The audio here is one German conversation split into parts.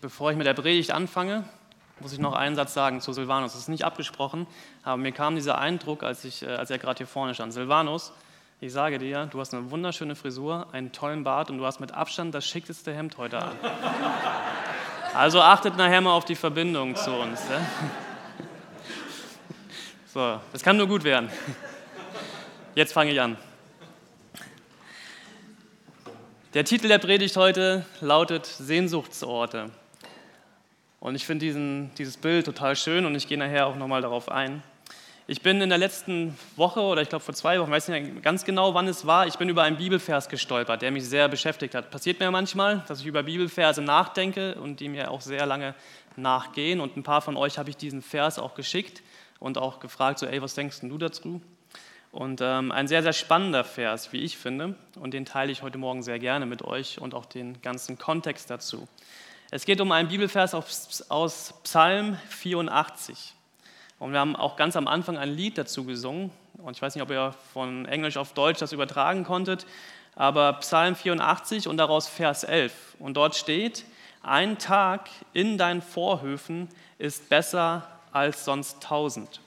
Bevor ich mit der Predigt anfange, muss ich noch einen Satz sagen zu Silvanus. Das ist nicht abgesprochen, aber mir kam dieser Eindruck, als, ich, äh, als er gerade hier vorne stand. Silvanus, ich sage dir, du hast eine wunderschöne Frisur, einen tollen Bart und du hast mit Abstand das schickteste Hemd heute an. Also achtet nachher mal auf die Verbindung zu uns. Ja? So, das kann nur gut werden. Jetzt fange ich an. Der Titel der Predigt heute lautet Sehnsuchtsorte. Und ich finde dieses Bild total schön und ich gehe nachher auch nochmal darauf ein. Ich bin in der letzten Woche oder ich glaube vor zwei Wochen, weiß nicht ganz genau, wann es war, ich bin über einen Bibelvers gestolpert, der mich sehr beschäftigt hat. Passiert mir manchmal, dass ich über Bibelverse nachdenke und die mir auch sehr lange nachgehen. Und ein paar von euch habe ich diesen Vers auch geschickt und auch gefragt, so, ey, was denkst du dazu? Und ähm, ein sehr, sehr spannender Vers, wie ich finde, und den teile ich heute Morgen sehr gerne mit euch und auch den ganzen Kontext dazu. Es geht um einen Bibelvers aus Psalm 84. Und wir haben auch ganz am Anfang ein Lied dazu gesungen. Und ich weiß nicht, ob ihr von Englisch auf Deutsch das übertragen konntet, aber Psalm 84 und daraus Vers 11. Und dort steht, ein Tag in deinen Vorhöfen ist besser als sonst tausend.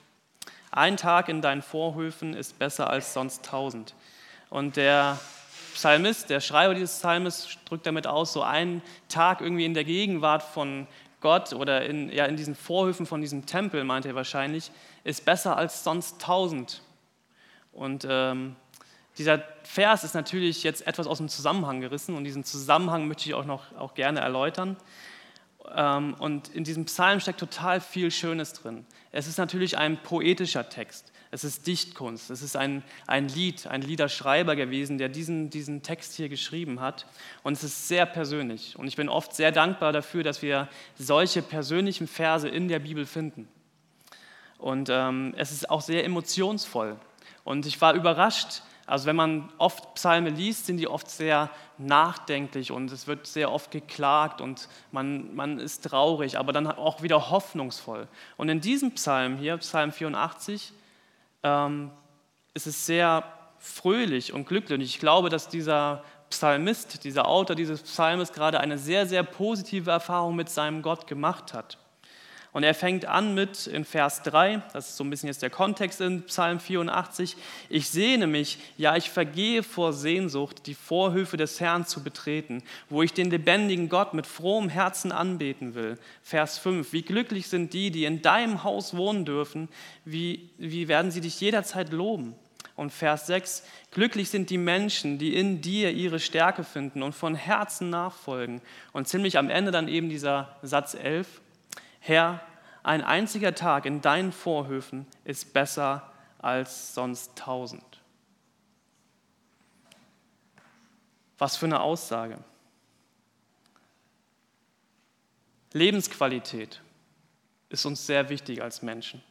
Ein Tag in deinen Vorhöfen ist besser als sonst tausend. Und der Psalmist, der Schreiber dieses Psalmes, drückt damit aus, so ein Tag irgendwie in der Gegenwart von Gott oder in, ja, in diesen Vorhöfen von diesem Tempel, meint er wahrscheinlich, ist besser als sonst tausend. Und ähm, dieser Vers ist natürlich jetzt etwas aus dem Zusammenhang gerissen und diesen Zusammenhang möchte ich auch noch auch gerne erläutern. Ähm, und in diesem Psalm steckt total viel Schönes drin. Es ist natürlich ein poetischer Text. Es ist Dichtkunst. Es ist ein, ein Lied, ein Liederschreiber gewesen, der diesen, diesen Text hier geschrieben hat. Und es ist sehr persönlich. Und ich bin oft sehr dankbar dafür, dass wir solche persönlichen Verse in der Bibel finden. Und ähm, es ist auch sehr emotionsvoll. Und ich war überrascht, also wenn man oft Psalme liest, sind die oft sehr nachdenklich und es wird sehr oft geklagt und man, man ist traurig, aber dann auch wieder hoffnungsvoll. Und in diesem Psalm hier, Psalm 84, ähm, ist es sehr fröhlich und glücklich. Und ich glaube, dass dieser Psalmist, dieser Autor dieses Psalmes gerade eine sehr, sehr positive Erfahrung mit seinem Gott gemacht hat. Und er fängt an mit in Vers 3, das ist so ein bisschen jetzt der Kontext in Psalm 84, ich sehne mich, ja ich vergehe vor Sehnsucht, die Vorhöfe des Herrn zu betreten, wo ich den lebendigen Gott mit frohem Herzen anbeten will. Vers 5, wie glücklich sind die, die in deinem Haus wohnen dürfen, wie, wie werden sie dich jederzeit loben. Und Vers 6, glücklich sind die Menschen, die in dir ihre Stärke finden und von Herzen nachfolgen. Und ziemlich am Ende dann eben dieser Satz 11, Herr, ein einziger Tag in deinen Vorhöfen ist besser als sonst tausend. Was für eine Aussage. Lebensqualität ist uns sehr wichtig als Menschen.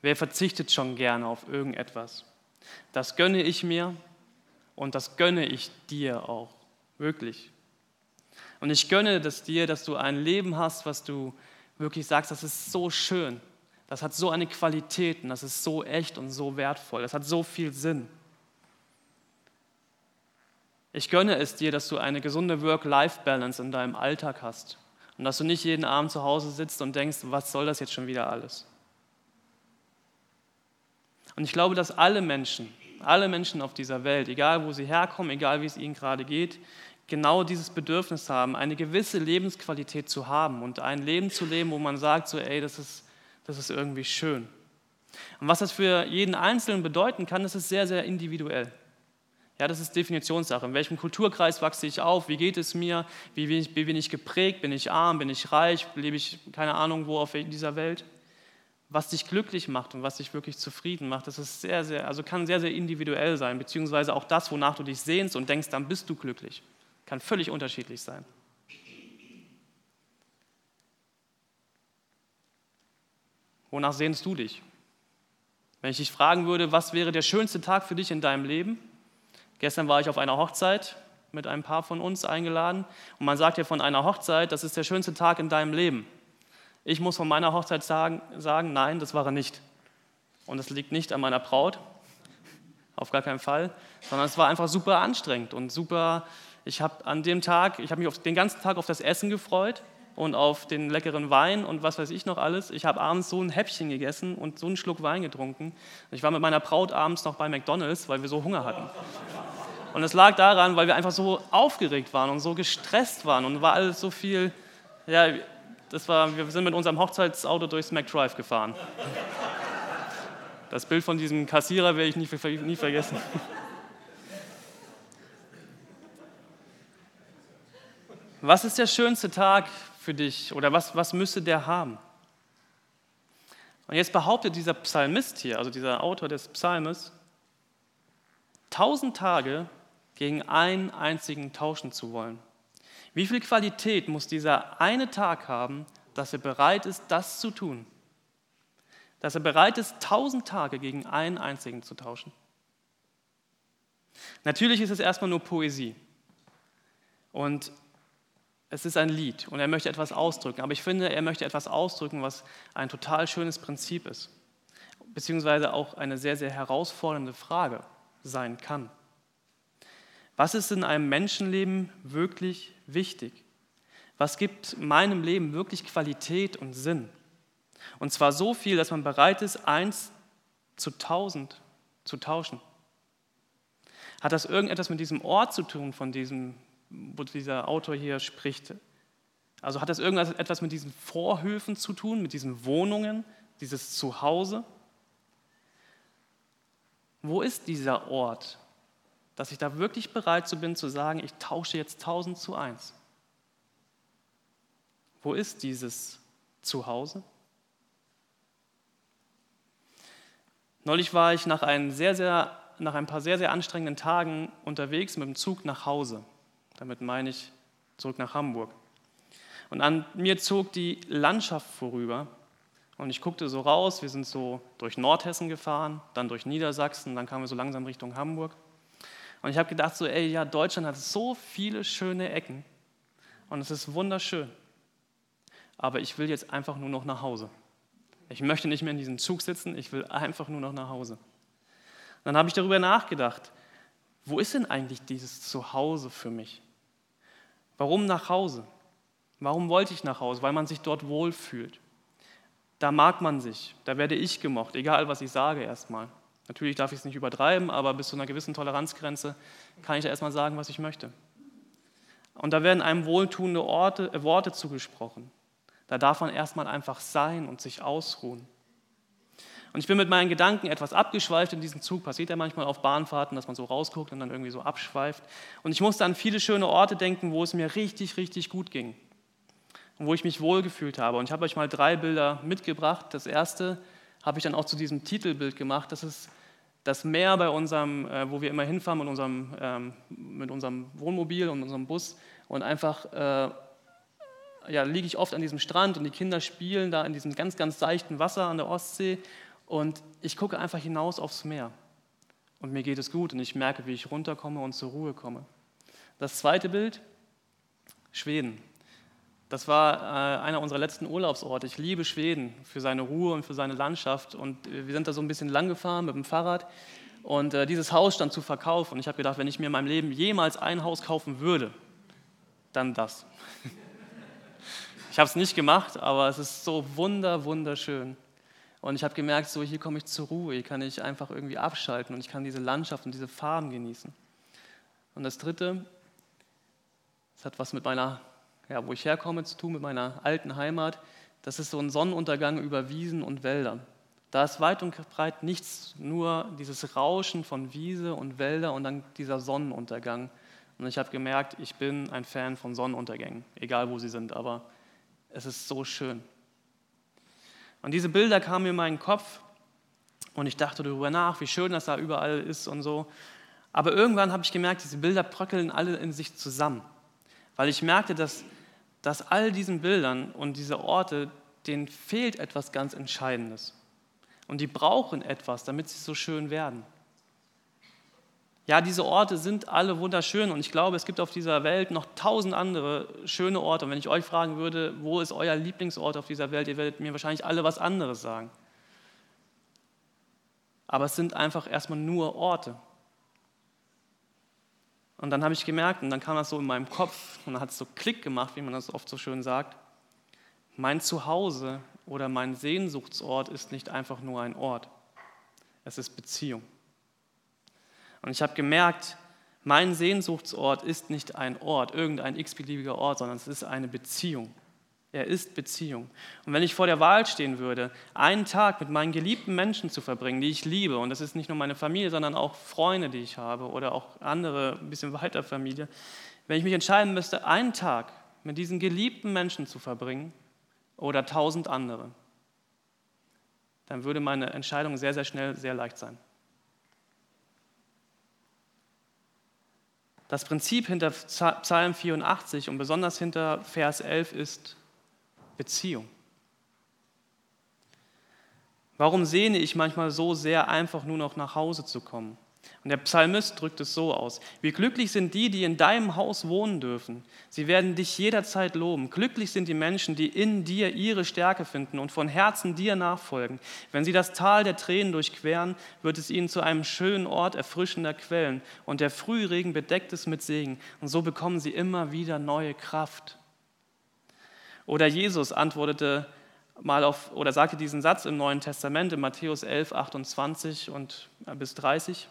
Wer verzichtet schon gerne auf irgendetwas? Das gönne ich mir und das gönne ich dir auch, wirklich. Und ich gönne das dir, dass du ein Leben hast, was du wirklich sagst, das ist so schön, das hat so eine Qualität und das ist so echt und so wertvoll, das hat so viel Sinn. Ich gönne es dir, dass du eine gesunde Work-Life-Balance in deinem Alltag hast und dass du nicht jeden Abend zu Hause sitzt und denkst, was soll das jetzt schon wieder alles? Und ich glaube, dass alle Menschen, alle Menschen auf dieser Welt, egal wo sie herkommen, egal wie es ihnen gerade geht, genau dieses Bedürfnis haben, eine gewisse Lebensqualität zu haben und ein Leben zu leben, wo man sagt, so, ey, das ist, das ist irgendwie schön. Und was das für jeden Einzelnen bedeuten kann, das ist sehr, sehr individuell. Ja, das ist Definitionssache. In welchem Kulturkreis wachse ich auf? Wie geht es mir? Wie bin, ich, wie bin ich geprägt? Bin ich arm? Bin ich reich? Lebe ich keine Ahnung wo auf dieser Welt? Was dich glücklich macht und was dich wirklich zufrieden macht, das ist sehr, sehr, also kann sehr, sehr individuell sein, beziehungsweise auch das, wonach du dich sehnst und denkst, dann bist du glücklich. Kann völlig unterschiedlich sein. Wonach sehnst du dich? Wenn ich dich fragen würde, was wäre der schönste Tag für dich in deinem Leben? Gestern war ich auf einer Hochzeit mit ein paar von uns eingeladen und man sagt ja von einer Hochzeit, das ist der schönste Tag in deinem Leben. Ich muss von meiner Hochzeit sagen, sagen nein, das war er nicht. Und das liegt nicht an meiner Braut, auf gar keinen Fall, sondern es war einfach super anstrengend und super ich habe an dem Tag, ich habe mich auf, den ganzen Tag auf das Essen gefreut, und auf den leckeren Wein und was weiß ich noch alles. Ich habe abends so ein Häppchen gegessen und so einen Schluck Wein getrunken. Ich war mit meiner Braut abends noch bei McDonald's, weil wir so Hunger hatten. Und es lag daran, weil wir einfach so aufgeregt waren und so gestresst waren und war alles so viel, ja, das war, wir sind mit unserem Hochzeitsauto durchs McDrive gefahren. Das Bild von diesem Kassierer werde ich nie, nie vergessen. Was ist der schönste Tag für dich oder was, was müsste der haben? Und jetzt behauptet dieser Psalmist hier, also dieser Autor des Psalmes, tausend Tage gegen einen einzigen tauschen zu wollen. Wie viel Qualität muss dieser eine Tag haben, dass er bereit ist, das zu tun? Dass er bereit ist, tausend Tage gegen einen einzigen zu tauschen. Natürlich ist es erstmal nur Poesie. Und es ist ein Lied und er möchte etwas ausdrücken. Aber ich finde, er möchte etwas ausdrücken, was ein total schönes Prinzip ist. Beziehungsweise auch eine sehr, sehr herausfordernde Frage sein kann. Was ist in einem Menschenleben wirklich wichtig? Was gibt meinem Leben wirklich Qualität und Sinn? Und zwar so viel, dass man bereit ist, eins zu tausend zu tauschen. Hat das irgendetwas mit diesem Ort zu tun, von diesem, wo dieser Autor hier spricht? Also hat das irgendetwas mit diesen Vorhöfen zu tun, mit diesen Wohnungen, dieses Zuhause? Wo ist dieser Ort? dass ich da wirklich bereit zu bin zu sagen, ich tausche jetzt 1000 zu 1. Wo ist dieses Zuhause? Neulich war ich nach, ein, sehr, sehr, nach ein paar sehr, sehr anstrengenden Tagen unterwegs mit dem Zug nach Hause. Damit meine ich zurück nach Hamburg. Und an mir zog die Landschaft vorüber und ich guckte so raus, wir sind so durch Nordhessen gefahren, dann durch Niedersachsen, dann kamen wir so langsam Richtung Hamburg. Und ich habe gedacht, so, ey, ja, Deutschland hat so viele schöne Ecken und es ist wunderschön. Aber ich will jetzt einfach nur noch nach Hause. Ich möchte nicht mehr in diesem Zug sitzen, ich will einfach nur noch nach Hause. dann habe ich darüber nachgedacht, wo ist denn eigentlich dieses Zuhause für mich? Warum nach Hause? Warum wollte ich nach Hause? Weil man sich dort wohlfühlt. Da mag man sich, da werde ich gemocht, egal was ich sage erstmal. Natürlich darf ich es nicht übertreiben, aber bis zu einer gewissen Toleranzgrenze kann ich da erstmal sagen, was ich möchte. Und da werden einem wohltuende Orte, äh, Worte zugesprochen. Da darf man erstmal einfach sein und sich ausruhen. Und ich bin mit meinen Gedanken etwas abgeschweift in diesem Zug. Passiert ja manchmal auf Bahnfahrten, dass man so rausguckt und dann irgendwie so abschweift. Und ich musste an viele schöne Orte denken, wo es mir richtig, richtig gut ging. Und wo ich mich wohlgefühlt habe. Und ich habe euch mal drei Bilder mitgebracht. Das erste habe ich dann auch zu diesem Titelbild gemacht. Das ist das Meer bei unserem, äh, wo wir immer hinfahren mit unserem, ähm, mit unserem Wohnmobil und unserem Bus und einfach äh, ja, liege ich oft an diesem Strand und die Kinder spielen da in diesem ganz, ganz seichten Wasser an der Ostsee und ich gucke einfach hinaus aufs Meer und mir geht es gut und ich merke, wie ich runterkomme und zur Ruhe komme. Das zweite Bild, Schweden. Das war äh, einer unserer letzten Urlaubsorte. Ich liebe Schweden für seine Ruhe und für seine Landschaft. Und äh, wir sind da so ein bisschen lang gefahren mit dem Fahrrad. Und äh, dieses Haus stand zu Verkauf. Und ich habe gedacht, wenn ich mir in meinem Leben jemals ein Haus kaufen würde, dann das. ich habe es nicht gemacht, aber es ist so wunder, wunderschön. Und ich habe gemerkt, so hier komme ich zur Ruhe, hier kann ich einfach irgendwie abschalten und ich kann diese Landschaft und diese Farben genießen. Und das Dritte, es hat was mit meiner ja, wo ich herkomme, zu tun mit meiner alten Heimat. Das ist so ein Sonnenuntergang über Wiesen und Wälder. Da ist weit und breit nichts, nur dieses Rauschen von Wiese und Wälder und dann dieser Sonnenuntergang. Und ich habe gemerkt, ich bin ein Fan von Sonnenuntergängen, egal wo sie sind, aber es ist so schön. Und diese Bilder kamen mir in meinen Kopf und ich dachte darüber nach, wie schön das da überall ist und so. Aber irgendwann habe ich gemerkt, diese Bilder bröckeln alle in sich zusammen, weil ich merkte, dass dass all diesen Bildern und diese Orte, denen fehlt etwas ganz Entscheidendes. Und die brauchen etwas, damit sie so schön werden. Ja, diese Orte sind alle wunderschön und ich glaube, es gibt auf dieser Welt noch tausend andere schöne Orte. Und wenn ich euch fragen würde, wo ist euer Lieblingsort auf dieser Welt, ihr werdet mir wahrscheinlich alle was anderes sagen. Aber es sind einfach erstmal nur Orte. Und dann habe ich gemerkt, und dann kam das so in meinem Kopf, und dann hat es so Klick gemacht, wie man das oft so schön sagt. Mein Zuhause oder mein Sehnsuchtsort ist nicht einfach nur ein Ort. Es ist Beziehung. Und ich habe gemerkt, mein Sehnsuchtsort ist nicht ein Ort, irgendein x-beliebiger Ort, sondern es ist eine Beziehung. Er ist Beziehung. Und wenn ich vor der Wahl stehen würde, einen Tag mit meinen geliebten Menschen zu verbringen, die ich liebe, und das ist nicht nur meine Familie, sondern auch Freunde, die ich habe oder auch andere, ein bisschen weiter Familie, wenn ich mich entscheiden müsste, einen Tag mit diesen geliebten Menschen zu verbringen oder tausend andere, dann würde meine Entscheidung sehr, sehr schnell sehr leicht sein. Das Prinzip hinter Psalm 84 und besonders hinter Vers 11 ist, Beziehung. Warum sehne ich manchmal so sehr, einfach nur noch nach Hause zu kommen? Und der Psalmist drückt es so aus. Wie glücklich sind die, die in deinem Haus wohnen dürfen. Sie werden dich jederzeit loben. Glücklich sind die Menschen, die in dir ihre Stärke finden und von Herzen dir nachfolgen. Wenn sie das Tal der Tränen durchqueren, wird es ihnen zu einem schönen Ort erfrischender Quellen. Und der Frühregen bedeckt es mit Segen. Und so bekommen sie immer wieder neue Kraft. Oder Jesus antwortete mal auf oder sagte diesen Satz im Neuen Testament in Matthäus 11, 28 und äh, bis 30.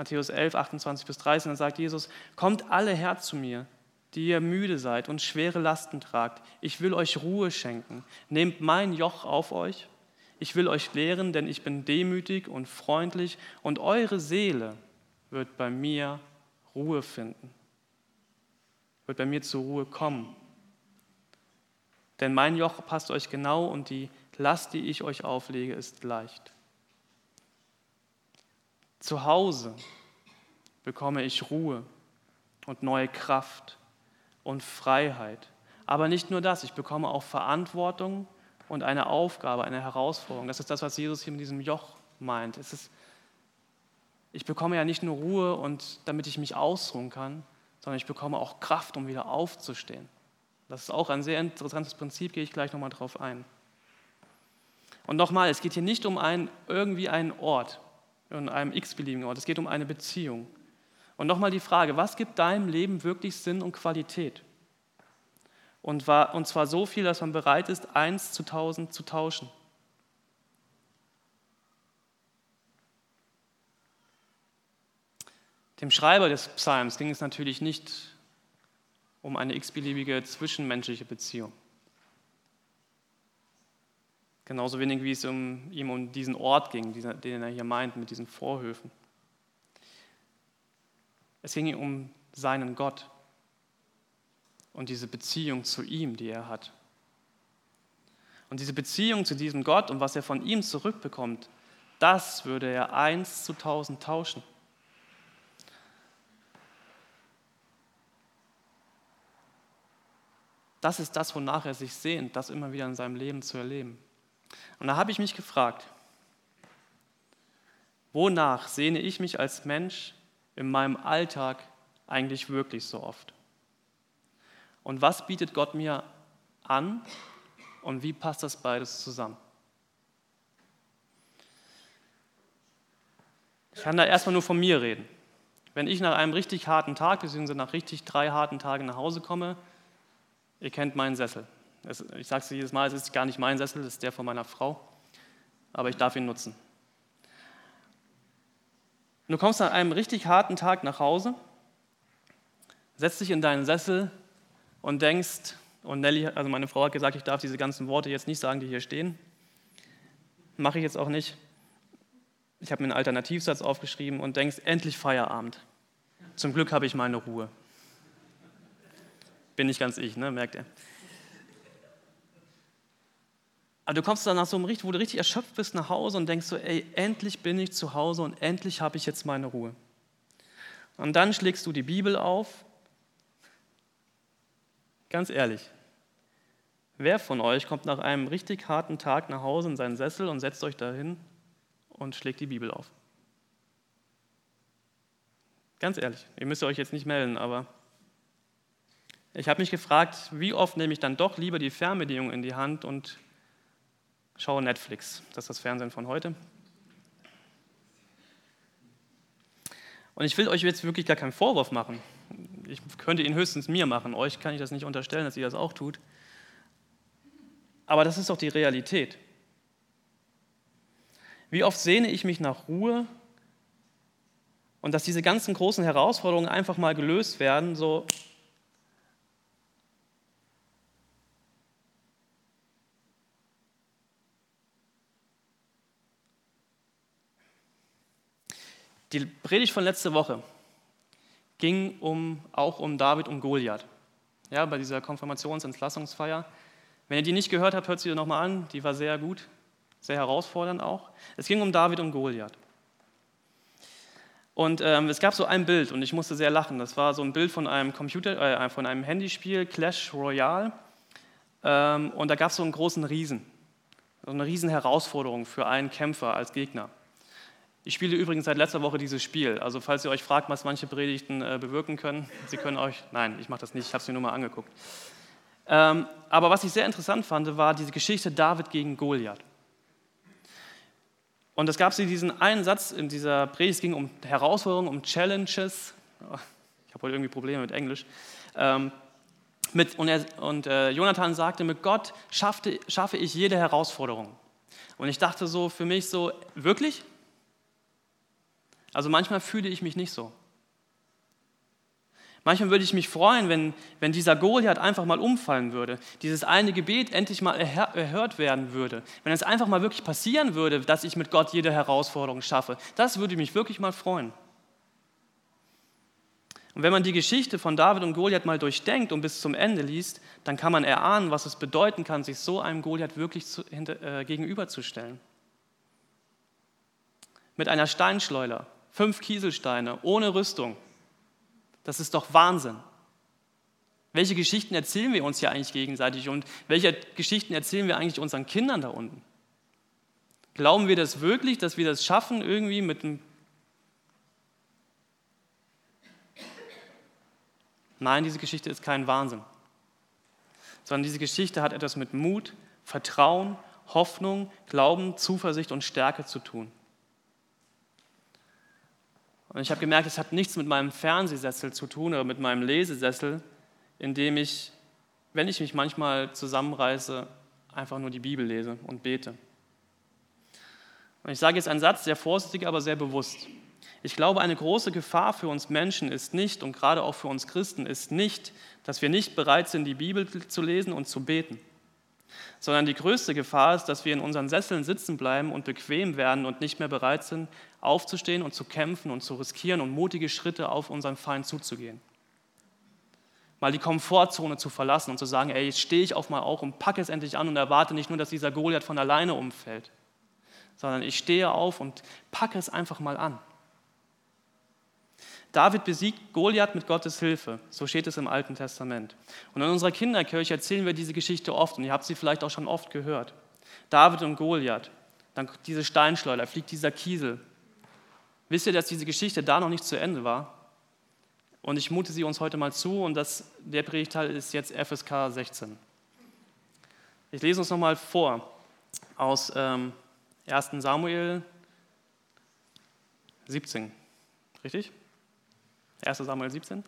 Matthäus 11, 28 bis 30, dann sagt Jesus, kommt alle her zu mir, die ihr müde seid und schwere Lasten tragt. Ich will euch Ruhe schenken. Nehmt mein Joch auf euch. Ich will euch lehren, denn ich bin demütig und freundlich und eure Seele wird bei mir Ruhe finden, wird bei mir zur Ruhe kommen. Denn mein Joch passt euch genau und die Last, die ich euch auflege, ist leicht. Zu Hause bekomme ich Ruhe und neue Kraft und Freiheit. Aber nicht nur das, ich bekomme auch Verantwortung und eine Aufgabe, eine Herausforderung. Das ist das, was Jesus hier mit diesem Joch meint. Es ist, ich bekomme ja nicht nur Ruhe und damit ich mich ausruhen kann, sondern ich bekomme auch Kraft, um wieder aufzustehen. Das ist auch ein sehr interessantes Prinzip, gehe ich gleich nochmal drauf ein. Und nochmal, es geht hier nicht um einen, irgendwie einen Ort, in einem x-beliebigen Ort, es geht um eine Beziehung. Und nochmal die Frage, was gibt deinem Leben wirklich Sinn und Qualität? Und, war, und zwar so viel, dass man bereit ist, eins zu tausend zu tauschen. Dem Schreiber des Psalms ging es natürlich nicht um eine x-beliebige zwischenmenschliche Beziehung. Genauso wenig wie es um, ihm um diesen Ort ging, den er hier meint mit diesen Vorhöfen. Es ging ihm um seinen Gott und diese Beziehung zu ihm, die er hat. Und diese Beziehung zu diesem Gott und was er von ihm zurückbekommt, das würde er eins zu tausend tauschen. Das ist das, wonach er sich sehnt, das immer wieder in seinem Leben zu erleben. Und da habe ich mich gefragt, wonach sehne ich mich als Mensch in meinem Alltag eigentlich wirklich so oft? Und was bietet Gott mir an und wie passt das beides zusammen? Ich kann da erstmal nur von mir reden. Wenn ich nach einem richtig harten Tag, beziehungsweise nach richtig drei harten Tagen nach Hause komme, Ihr kennt meinen Sessel. Ich sage es jedes Mal, es ist gar nicht mein Sessel, es ist der von meiner Frau. Aber ich darf ihn nutzen. Du kommst nach einem richtig harten Tag nach Hause, setzt dich in deinen Sessel und denkst, und Nelly, also meine Frau hat gesagt, ich darf diese ganzen Worte jetzt nicht sagen, die hier stehen. Mache ich jetzt auch nicht. Ich habe mir einen Alternativsatz aufgeschrieben und denkst, endlich Feierabend. Zum Glück habe ich meine Ruhe. Bin nicht ganz ich, ne? merkt ihr. Aber du kommst dann nach so einem Richt, wo du richtig erschöpft bist nach Hause und denkst so, ey, endlich bin ich zu Hause und endlich habe ich jetzt meine Ruhe. Und dann schlägst du die Bibel auf. Ganz ehrlich, wer von euch kommt nach einem richtig harten Tag nach Hause in seinen Sessel und setzt euch dahin und schlägt die Bibel auf? Ganz ehrlich, ihr müsst euch jetzt nicht melden, aber ich habe mich gefragt, wie oft nehme ich dann doch lieber die Fernbedienung in die Hand und schaue Netflix. Das ist das Fernsehen von heute. Und ich will euch jetzt wirklich gar keinen Vorwurf machen. Ich könnte ihn höchstens mir machen. Euch kann ich das nicht unterstellen, dass ihr das auch tut. aber das ist doch die Realität. Wie oft sehne ich mich nach Ruhe und dass diese ganzen großen Herausforderungen einfach mal gelöst werden, so Die Predigt von letzter Woche ging um, auch um David und Goliath. Ja, bei dieser Konfirmationsentlassungsfeier. Wenn ihr die nicht gehört habt, hört sie nochmal an. Die war sehr gut, sehr herausfordernd auch. Es ging um David und Goliath. Und ähm, es gab so ein Bild und ich musste sehr lachen. Das war so ein Bild von einem Computer, äh, von einem Handyspiel, Clash Royale. Ähm, und da gab es so einen großen Riesen. So eine riesen Herausforderung für einen Kämpfer als Gegner. Ich spiele übrigens seit letzter Woche dieses Spiel. Also falls ihr euch fragt, was manche Predigten äh, bewirken können, sie können euch, nein, ich mache das nicht, ich habe es mir nur mal angeguckt. Ähm, aber was ich sehr interessant fand, war diese Geschichte David gegen Goliath. Und es gab diesen einen Satz in dieser Predigt, es ging um Herausforderungen, um Challenges. Oh, ich habe heute irgendwie Probleme mit Englisch. Ähm, mit, und, er, und äh, Jonathan sagte, mit Gott schaffte, schaffe ich jede Herausforderung. Und ich dachte so für mich so, wirklich? Also manchmal fühle ich mich nicht so. Manchmal würde ich mich freuen, wenn, wenn dieser Goliath einfach mal umfallen würde, dieses eine Gebet endlich mal erhört werden würde, wenn es einfach mal wirklich passieren würde, dass ich mit Gott jede Herausforderung schaffe. Das würde mich wirklich mal freuen. Und wenn man die Geschichte von David und Goliath mal durchdenkt und bis zum Ende liest, dann kann man erahnen, was es bedeuten kann, sich so einem Goliath wirklich zu, hinter, äh, gegenüberzustellen. Mit einer Steinschleuder, fünf Kieselsteine, ohne Rüstung. Das ist doch Wahnsinn. Welche Geschichten erzählen wir uns hier eigentlich gegenseitig und welche Geschichten erzählen wir eigentlich unseren Kindern da unten? Glauben wir das wirklich, dass wir das schaffen, irgendwie mit einem. Nein, diese Geschichte ist kein Wahnsinn, sondern diese Geschichte hat etwas mit Mut, Vertrauen, Hoffnung, Glauben, Zuversicht und Stärke zu tun. Und ich habe gemerkt, es hat nichts mit meinem Fernsehsessel zu tun oder mit meinem Lesesessel, in dem ich, wenn ich mich manchmal zusammenreiße, einfach nur die Bibel lese und bete. Und ich sage jetzt einen Satz, sehr vorsichtig, aber sehr bewusst. Ich glaube, eine große Gefahr für uns Menschen ist nicht, und gerade auch für uns Christen, ist nicht, dass wir nicht bereit sind, die Bibel zu lesen und zu beten sondern die größte Gefahr ist, dass wir in unseren Sesseln sitzen bleiben und bequem werden und nicht mehr bereit sind, aufzustehen und zu kämpfen und zu riskieren und mutige Schritte auf unseren Feind zuzugehen. Mal die Komfortzone zu verlassen und zu sagen, ey, jetzt stehe ich auf mal auch und packe es endlich an und erwarte nicht nur, dass dieser Goliath von alleine umfällt, sondern ich stehe auf und packe es einfach mal an. David besiegt Goliath mit Gottes Hilfe. So steht es im Alten Testament. Und in unserer Kinderkirche erzählen wir diese Geschichte oft und ihr habt sie vielleicht auch schon oft gehört. David und Goliath, dann diese Steinschleuder, fliegt dieser Kiesel. Wisst ihr, dass diese Geschichte da noch nicht zu Ende war? Und ich mute sie uns heute mal zu und das, der Predigteil ist jetzt FSK 16. Ich lese uns nochmal vor aus ähm, 1 Samuel 17. Richtig? 1 Samuel 17,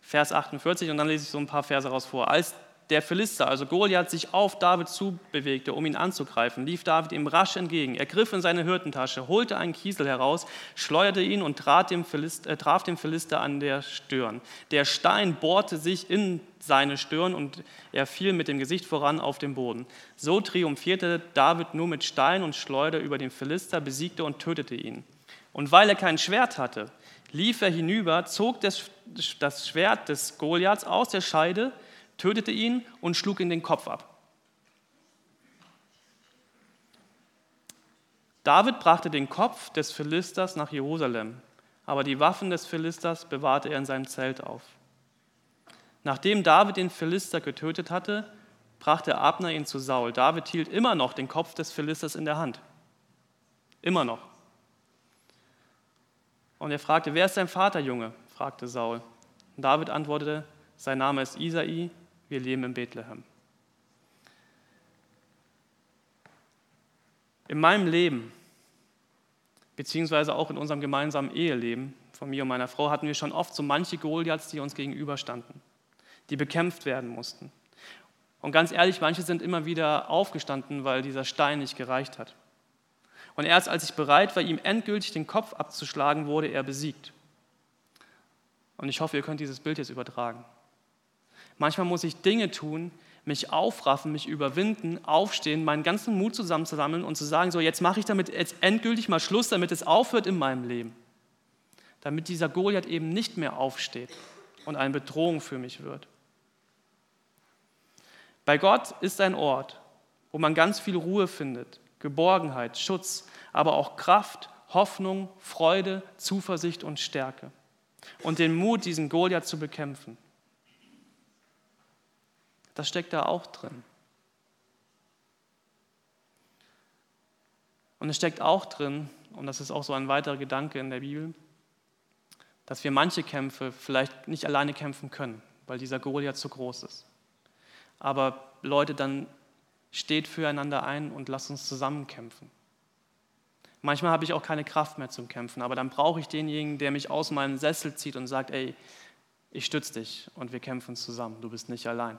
Vers 48 und dann lese ich so ein paar Verse raus vor. Als der Philister, also Goliath, sich auf David zubewegte, um ihn anzugreifen, lief David ihm rasch entgegen. Er griff in seine Hirtentasche, holte einen Kiesel heraus, schleuderte ihn und dem, Philister, äh, traf dem Philister an der Stirn. Der Stein bohrte sich in seine Stirn und er fiel mit dem Gesicht voran auf den Boden. So triumphierte David nur mit Stein und Schleuder über den Philister, besiegte und tötete ihn. Und weil er kein Schwert hatte, lief er hinüber, zog das, Schwert des Goliaths aus der Scheide, tötete ihn und schlug ihm den Kopf ab. David brachte den Kopf des Philisters nach Jerusalem, aber die Waffen des Philisters bewahrte er in seinem Zelt auf. Nachdem David den Philister getötet hatte, brachte Abner ihn zu Saul. David hielt immer noch den Kopf des Philisters in der Hand. Immer noch. Und er fragte, wer ist dein Vater, Junge? fragte Saul. Und David antwortete, sein Name ist Isai, wir leben in Bethlehem. In meinem Leben, beziehungsweise auch in unserem gemeinsamen Eheleben von mir und meiner Frau, hatten wir schon oft so manche Goliaths, die uns gegenüberstanden, die bekämpft werden mussten. Und ganz ehrlich, manche sind immer wieder aufgestanden, weil dieser Stein nicht gereicht hat. Und erst als ich bereit war, ihm endgültig den Kopf abzuschlagen, wurde er besiegt. Und ich hoffe, ihr könnt dieses Bild jetzt übertragen. Manchmal muss ich Dinge tun, mich aufraffen, mich überwinden, aufstehen, meinen ganzen Mut zusammenzusammeln und zu sagen, so jetzt mache ich damit jetzt endgültig mal Schluss, damit es aufhört in meinem Leben. Damit dieser Goliath eben nicht mehr aufsteht und eine Bedrohung für mich wird. Bei Gott ist ein Ort, wo man ganz viel Ruhe findet, Geborgenheit, Schutz, aber auch Kraft, Hoffnung, Freude, Zuversicht und Stärke. Und den Mut, diesen Goliath zu bekämpfen. Das steckt da auch drin. Und es steckt auch drin, und das ist auch so ein weiterer Gedanke in der Bibel, dass wir manche Kämpfe vielleicht nicht alleine kämpfen können, weil dieser Goliath zu groß ist. Aber Leute, dann steht füreinander ein und lasst uns zusammen kämpfen. Manchmal habe ich auch keine Kraft mehr zum Kämpfen, aber dann brauche ich denjenigen, der mich aus meinem Sessel zieht und sagt, ey, ich stütze dich und wir kämpfen zusammen, du bist nicht allein.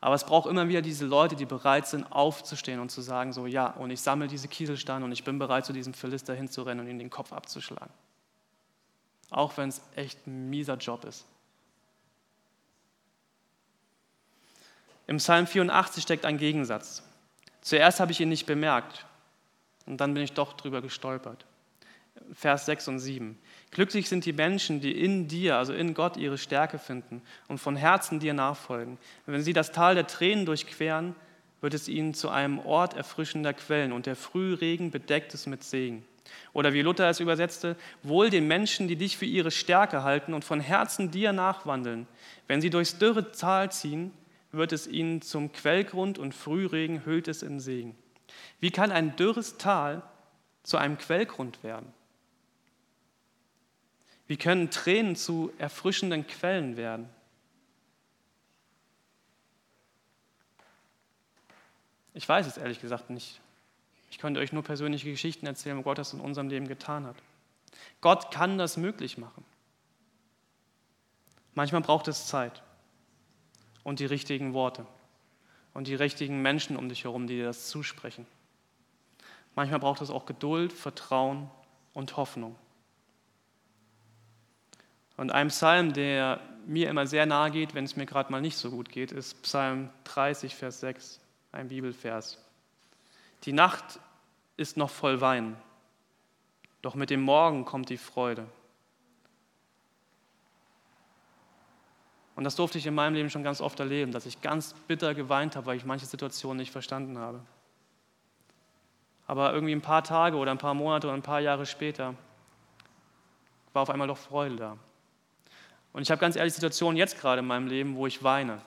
Aber es braucht immer wieder diese Leute, die bereit sind, aufzustehen und zu sagen, so ja, und ich sammle diese Kieselsteine und ich bin bereit, zu diesem Philister hinzurennen und ihm den Kopf abzuschlagen. Auch wenn es echt ein mieser Job ist. Im Psalm 84 steckt ein Gegensatz. Zuerst habe ich ihn nicht bemerkt und dann bin ich doch drüber gestolpert. Vers 6 und 7. Glücklich sind die Menschen, die in dir, also in Gott, ihre Stärke finden und von Herzen dir nachfolgen. wenn sie das Tal der Tränen durchqueren, wird es ihnen zu einem Ort erfrischender Quellen und der Frühregen bedeckt es mit Segen. Oder wie Luther es übersetzte, wohl den Menschen, die dich für ihre Stärke halten und von Herzen dir nachwandeln. Wenn sie durchs dürre Tal ziehen, wird es ihnen zum Quellgrund und Frühregen hüllt es in Segen. Wie kann ein dürres Tal zu einem Quellgrund werden? Wie können Tränen zu erfrischenden Quellen werden? Ich weiß es ehrlich gesagt nicht. Ich könnte euch nur persönliche Geschichten erzählen, wo Gott das in unserem Leben getan hat. Gott kann das möglich machen. Manchmal braucht es Zeit und die richtigen Worte und die richtigen Menschen um dich herum, die dir das zusprechen. Manchmal braucht es auch Geduld, Vertrauen und Hoffnung. Und ein Psalm, der mir immer sehr nahe geht, wenn es mir gerade mal nicht so gut geht, ist Psalm 30, Vers 6, ein Bibelvers. Die Nacht ist noch voll Wein, doch mit dem Morgen kommt die Freude. Und das durfte ich in meinem Leben schon ganz oft erleben, dass ich ganz bitter geweint habe, weil ich manche Situationen nicht verstanden habe. Aber irgendwie ein paar Tage oder ein paar Monate oder ein paar Jahre später war auf einmal doch Freude da. Und ich habe ganz ehrlich Situationen jetzt gerade in meinem Leben, wo ich weine,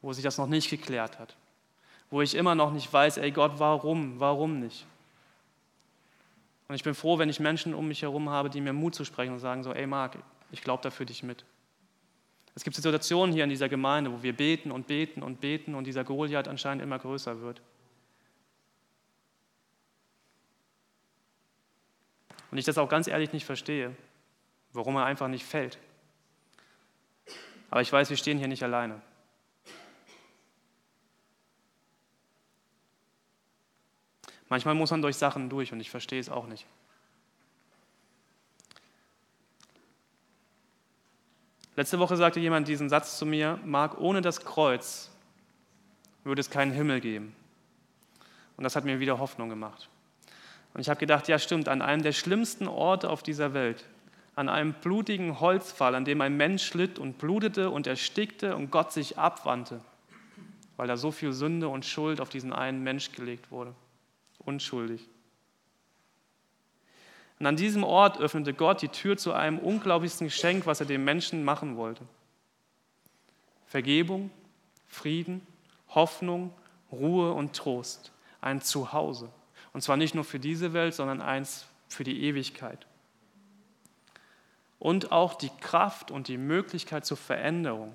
wo sich das noch nicht geklärt hat, wo ich immer noch nicht weiß, ey Gott, warum, warum nicht? Und ich bin froh, wenn ich Menschen um mich herum habe, die mir Mut zu sprechen und sagen so, ey Marc, ich glaube da für dich mit. Es gibt Situationen hier in dieser Gemeinde, wo wir beten und beten und beten und dieser Goliath anscheinend immer größer wird. Und ich das auch ganz ehrlich nicht verstehe, warum er einfach nicht fällt. Aber ich weiß, wir stehen hier nicht alleine. Manchmal muss man durch Sachen durch und ich verstehe es auch nicht. Letzte Woche sagte jemand diesen Satz zu mir, Marc, ohne das Kreuz würde es keinen Himmel geben. Und das hat mir wieder Hoffnung gemacht. Und ich habe gedacht, ja stimmt, an einem der schlimmsten Orte auf dieser Welt an einem blutigen Holzpfahl, an dem ein Mensch schlitt und blutete und erstickte und Gott sich abwandte, weil da so viel Sünde und Schuld auf diesen einen Mensch gelegt wurde. Unschuldig. Und an diesem Ort öffnete Gott die Tür zu einem unglaublichsten Geschenk, was er dem Menschen machen wollte. Vergebung, Frieden, Hoffnung, Ruhe und Trost. Ein Zuhause. Und zwar nicht nur für diese Welt, sondern eins für die Ewigkeit und auch die Kraft und die Möglichkeit zur Veränderung,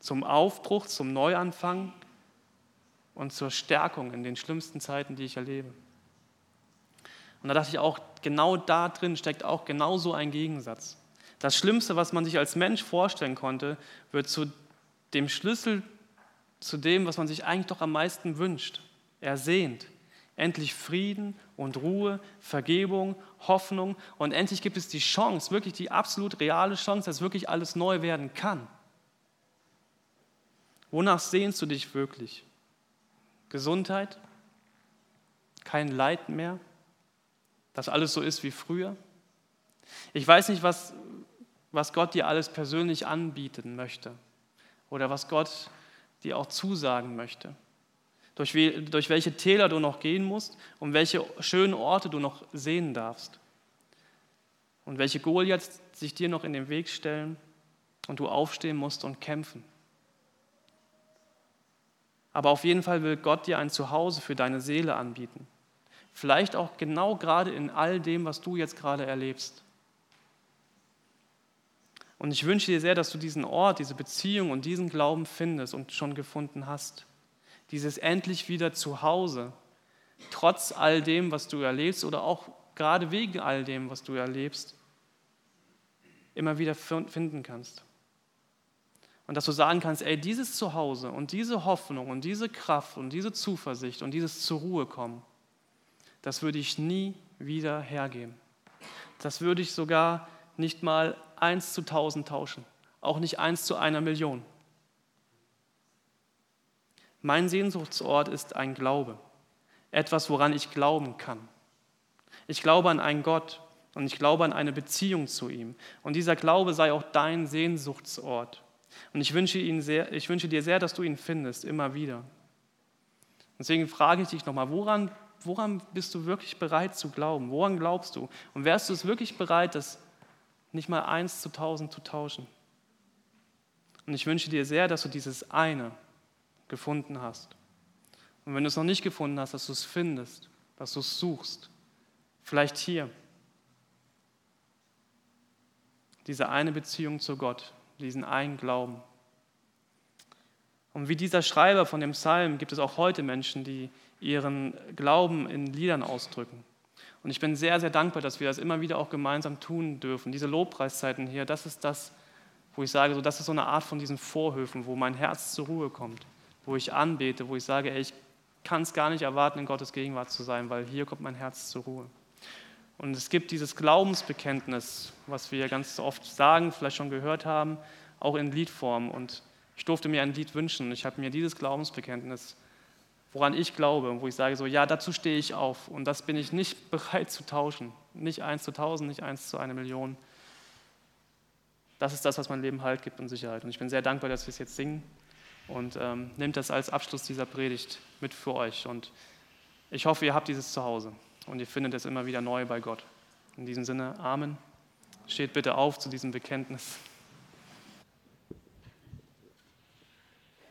zum Aufbruch, zum Neuanfang und zur Stärkung in den schlimmsten Zeiten, die ich erlebe. Und da dachte ich auch, genau da drin steckt auch genau so ein Gegensatz. Das Schlimmste, was man sich als Mensch vorstellen konnte, wird zu dem Schlüssel zu dem, was man sich eigentlich doch am meisten wünscht, ersehnt. Endlich Frieden und Ruhe, Vergebung, Hoffnung und endlich gibt es die Chance, wirklich die absolut reale Chance, dass wirklich alles neu werden kann. Wonach sehnst du dich wirklich? Gesundheit? Kein Leid mehr? Dass alles so ist wie früher? Ich weiß nicht, was, was Gott dir alles persönlich anbieten möchte oder was Gott dir auch zusagen möchte. Durch, wie, durch welche Täler du noch gehen musst und welche schönen Orte du noch sehen darfst. Und welche Goliaths sich dir noch in den Weg stellen und du aufstehen musst und kämpfen. Aber auf jeden Fall will Gott dir ein Zuhause für deine Seele anbieten. Vielleicht auch genau gerade in all dem, was du jetzt gerade erlebst. Und ich wünsche dir sehr, dass du diesen Ort, diese Beziehung und diesen Glauben findest und schon gefunden hast. Dieses endlich wieder Zuhause, trotz all dem, was du erlebst oder auch gerade wegen all dem, was du erlebst, immer wieder finden kannst. Und dass du sagen kannst, ey, dieses Zuhause und diese Hoffnung und diese Kraft und diese Zuversicht und dieses zur Ruhe kommen, das würde ich nie wieder hergeben. Das würde ich sogar nicht mal eins zu tausend tauschen, auch nicht eins zu einer Million. Mein Sehnsuchtsort ist ein Glaube, etwas, woran ich glauben kann. Ich glaube an einen Gott und ich glaube an eine Beziehung zu ihm. Und dieser Glaube sei auch dein Sehnsuchtsort. Und ich wünsche, ihn sehr, ich wünsche dir sehr, dass du ihn findest, immer wieder. Deswegen frage ich dich nochmal, woran, woran bist du wirklich bereit zu glauben? Woran glaubst du? Und wärst du es wirklich bereit, das nicht mal eins zu tausend zu tauschen. Und ich wünsche dir sehr, dass du dieses eine gefunden hast. Und wenn du es noch nicht gefunden hast, dass du es findest, dass du es suchst. Vielleicht hier. Diese eine Beziehung zu Gott, diesen einen Glauben. Und wie dieser Schreiber von dem Psalm gibt es auch heute Menschen, die ihren Glauben in Liedern ausdrücken. Und ich bin sehr, sehr dankbar, dass wir das immer wieder auch gemeinsam tun dürfen. Diese Lobpreiszeiten hier, das ist das, wo ich sage, so, das ist so eine Art von diesen Vorhöfen, wo mein Herz zur Ruhe kommt, wo ich anbete, wo ich sage, ey, ich kann es gar nicht erwarten, in Gottes Gegenwart zu sein, weil hier kommt mein Herz zur Ruhe. Und es gibt dieses Glaubensbekenntnis, was wir ganz oft sagen, vielleicht schon gehört haben, auch in Liedform. Und ich durfte mir ein Lied wünschen. Ich habe mir dieses Glaubensbekenntnis woran ich glaube und wo ich sage, so ja, dazu stehe ich auf und das bin ich nicht bereit zu tauschen. Nicht eins zu tausend, nicht eins zu einer Million. Das ist das, was mein Leben Halt gibt und Sicherheit. Und ich bin sehr dankbar, dass wir es jetzt singen und ähm, nehmt das als Abschluss dieser Predigt mit für euch. Und ich hoffe, ihr habt dieses zu Hause und ihr findet es immer wieder neu bei Gott. In diesem Sinne, Amen. Steht bitte auf zu diesem Bekenntnis.